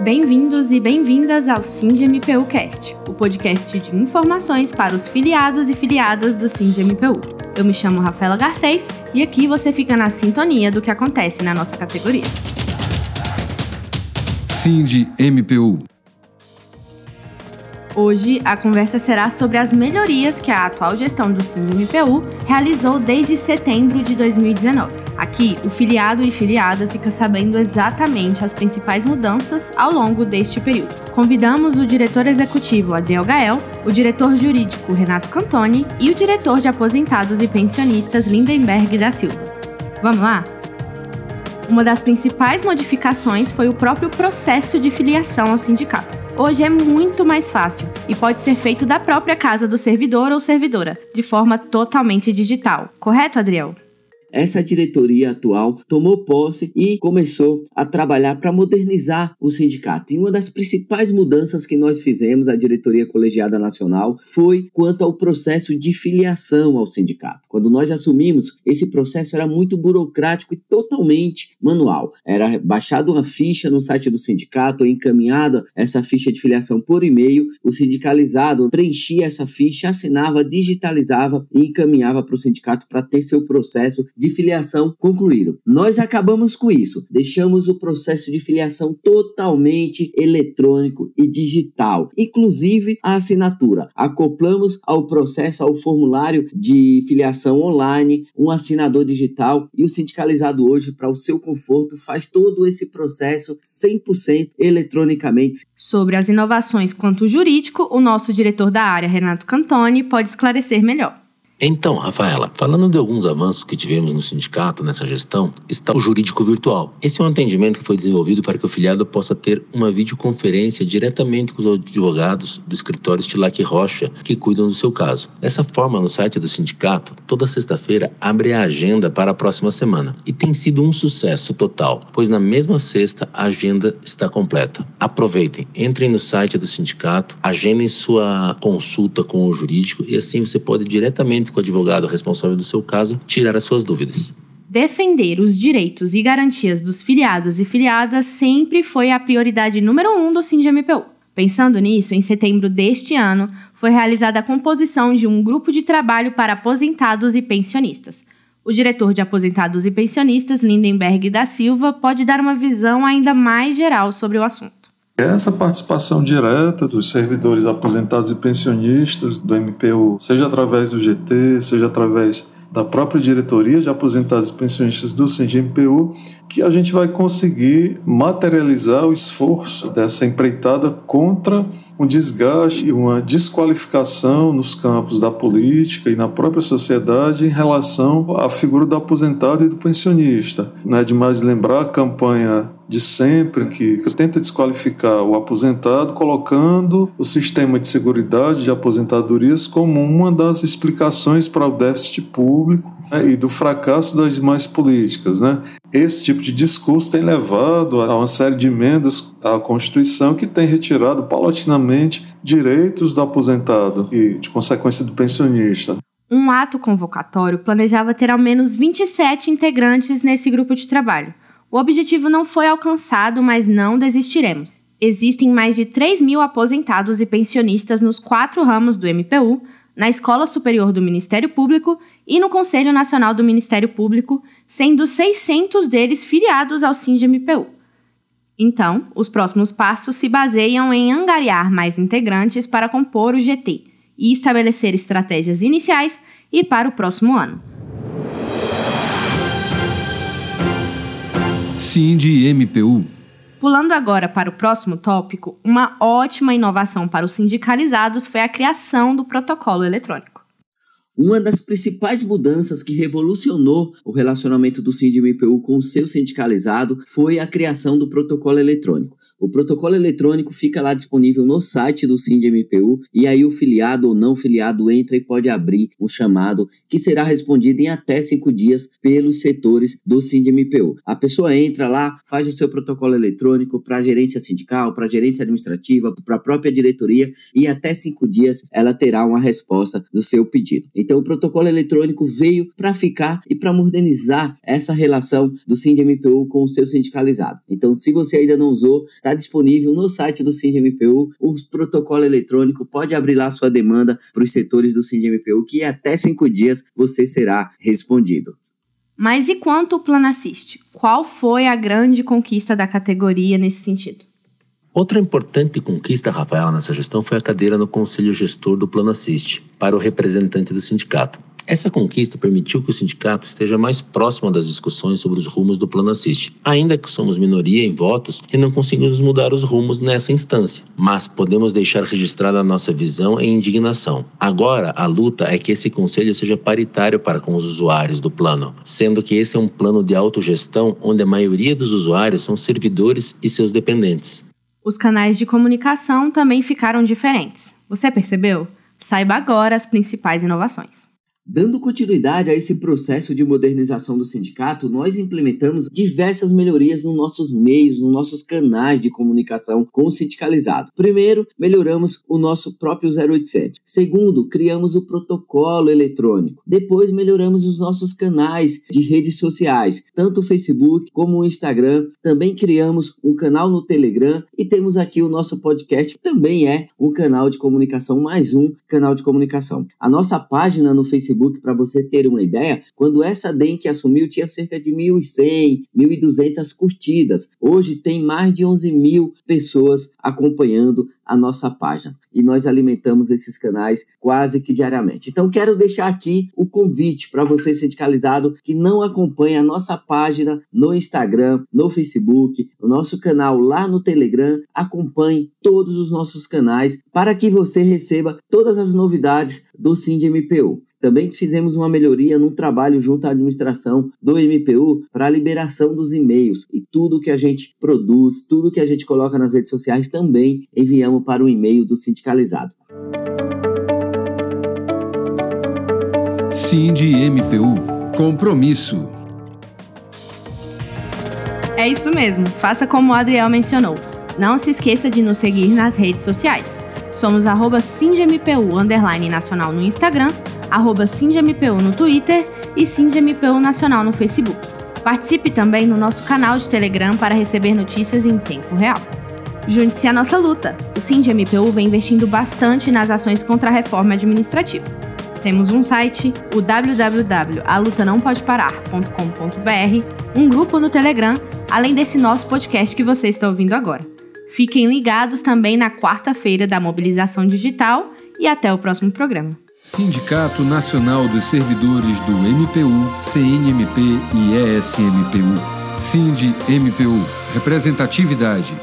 Bem-vindos e bem-vindas ao SINDMPU Cast, o podcast de informações para os filiados e filiadas do SINDMPU. Eu me chamo Rafaela Garcês e aqui você fica na sintonia do que acontece na nossa categoria. SINDMPU Hoje, a conversa será sobre as melhorias que a atual gestão do SINDMPU realizou desde setembro de 2019. Aqui, o filiado e filiada fica sabendo exatamente as principais mudanças ao longo deste período. Convidamos o diretor executivo Adriel Gael, o diretor jurídico Renato Cantoni e o diretor de aposentados e pensionistas Lindenberg da Silva. Vamos lá? Uma das principais modificações foi o próprio processo de filiação ao sindicato. Hoje é muito mais fácil e pode ser feito da própria casa do servidor ou servidora, de forma totalmente digital. Correto, Adriel? Essa diretoria atual tomou posse e começou a trabalhar para modernizar o sindicato. E uma das principais mudanças que nós fizemos, a diretoria colegiada nacional, foi quanto ao processo de filiação ao sindicato. Quando nós assumimos, esse processo era muito burocrático e totalmente manual. Era baixado uma ficha no site do sindicato, encaminhada essa ficha de filiação por e-mail, o sindicalizado preenchia essa ficha, assinava, digitalizava e encaminhava para o sindicato para ter seu processo de filiação concluído. Nós acabamos com isso, deixamos o processo de filiação totalmente eletrônico e digital, inclusive a assinatura. Acoplamos ao processo, ao formulário de filiação online, um assinador digital e o sindicalizado hoje, para o seu conforto, faz todo esse processo 100% eletronicamente. Sobre as inovações quanto jurídico, o nosso diretor da área, Renato Cantoni, pode esclarecer melhor. Então, Rafaela, falando de alguns avanços que tivemos no sindicato nessa gestão, está o jurídico virtual. Esse é um atendimento que foi desenvolvido para que o filiado possa ter uma videoconferência diretamente com os advogados do escritório Stilac Rocha que cuidam do seu caso. Dessa forma, no site do sindicato, toda sexta-feira abre a agenda para a próxima semana. E tem sido um sucesso total, pois na mesma sexta a agenda está completa. Aproveitem, entrem no site do sindicato, agendem sua consulta com o jurídico e assim você pode diretamente com o advogado responsável do seu caso, tirar as suas dúvidas. Defender os direitos e garantias dos filiados e filiadas sempre foi a prioridade número um do SINDMPU. Pensando nisso, em setembro deste ano, foi realizada a composição de um grupo de trabalho para aposentados e pensionistas. O diretor de aposentados e pensionistas, Lindenberg da Silva, pode dar uma visão ainda mais geral sobre o assunto. Essa participação direta dos servidores aposentados e pensionistas do MPU, seja através do GT, seja através da própria diretoria de aposentados e pensionistas do CINDMPU, que a gente vai conseguir materializar o esforço dessa empreitada contra um desgaste e uma desqualificação nos campos da política e na própria sociedade em relação à figura do aposentado e do pensionista. Não é demais lembrar a campanha de sempre que, que tenta desqualificar o aposentado, colocando o sistema de seguridade de aposentadorias como uma das explicações para o déficit público né, e do fracasso das demais políticas. Né? Esse tipo de discurso tem levado a uma série de emendas à Constituição que tem retirado paulatinamente direitos do aposentado e, de consequência, do pensionista. Um ato convocatório planejava ter ao menos 27 integrantes nesse grupo de trabalho. O objetivo não foi alcançado, mas não desistiremos. Existem mais de 3 mil aposentados e pensionistas nos quatro ramos do MPU, na Escola Superior do Ministério Público e no Conselho Nacional do Ministério Público, sendo 600 deles filiados ao SINDMPU. Então, os próximos passos se baseiam em angariar mais integrantes para compor o GT e estabelecer estratégias iniciais e para o próximo ano. SINDMPU. Pulando agora para o próximo tópico, uma ótima inovação para os sindicalizados foi a criação do protocolo eletrônico. Uma das principais mudanças que revolucionou o relacionamento do SINDMPU com o seu sindicalizado foi a criação do protocolo eletrônico. O protocolo eletrônico fica lá disponível no site do SINDMPU e aí o filiado ou não filiado entra e pode abrir um chamado que será respondido em até cinco dias pelos setores do SINDMPU. A pessoa entra lá, faz o seu protocolo eletrônico para a gerência sindical, para a gerência administrativa, para a própria diretoria e até cinco dias ela terá uma resposta do seu pedido. Então, o protocolo eletrônico veio para ficar e para modernizar essa relação do SINDMPU com o seu sindicalizado. Então, se você ainda não usou, está disponível no site do SINDMPU o protocolo eletrônico. Pode abrir lá sua demanda para os setores do SINDMPU, que até cinco dias você será respondido. Mas e quanto o Plano Assiste? Qual foi a grande conquista da categoria nesse sentido? Outra importante conquista, Rafael, nessa gestão foi a cadeira no Conselho Gestor do Plano Assiste, para o representante do sindicato. Essa conquista permitiu que o sindicato esteja mais próximo das discussões sobre os rumos do Plano Assiste, ainda que somos minoria em votos e não conseguimos mudar os rumos nessa instância, mas podemos deixar registrada a nossa visão e indignação. Agora, a luta é que esse conselho seja paritário para com os usuários do plano, sendo que esse é um plano de autogestão onde a maioria dos usuários são servidores e seus dependentes. Os canais de comunicação também ficaram diferentes. Você percebeu? Saiba agora as principais inovações. Dando continuidade a esse processo de modernização do sindicato, nós implementamos diversas melhorias nos nossos meios, nos nossos canais de comunicação com o sindicalizado. Primeiro, melhoramos o nosso próprio 0800. Segundo, criamos o protocolo eletrônico. Depois, melhoramos os nossos canais de redes sociais, tanto o Facebook como o Instagram. Também criamos um canal no Telegram e temos aqui o nosso podcast, que também é um canal de comunicação, mais um canal de comunicação. A nossa página no Facebook Facebook, para você ter uma ideia, quando essa DEM que assumiu tinha cerca de 1.100, 1.200 curtidas. Hoje tem mais de 11 mil pessoas acompanhando a nossa página. E nós alimentamos esses canais quase que diariamente. Então quero deixar aqui o convite para você sindicalizado que não acompanha a nossa página no Instagram, no Facebook, o nosso canal lá no Telegram, acompanhe todos os nossos canais para que você receba todas as novidades do SINDMPU. Também fizemos uma melhoria no trabalho junto à administração do MPU para a liberação dos e-mails e tudo que a gente produz, tudo que a gente coloca nas redes sociais também enviamos para o e-mail do sindicalizado. Cindy MPU Compromisso. É isso mesmo, faça como o Adriel mencionou. Não se esqueça de nos seguir nas redes sociais. Somos arroba underline nacional no Instagram arroba SindMPU no Twitter e SindMPU Nacional no Facebook. Participe também no nosso canal de Telegram para receber notícias em tempo real. Junte-se à nossa luta. O SindMPU vem investindo bastante nas ações contra a reforma administrativa. Temos um site, o www.alutanãopodeparar.com.br, um grupo no Telegram, além desse nosso podcast que você está ouvindo agora. Fiquem ligados também na quarta-feira da mobilização digital e até o próximo programa. Sindicato Nacional dos Servidores do MPU, CNMP e ESMPU. SIND MPU. Representatividade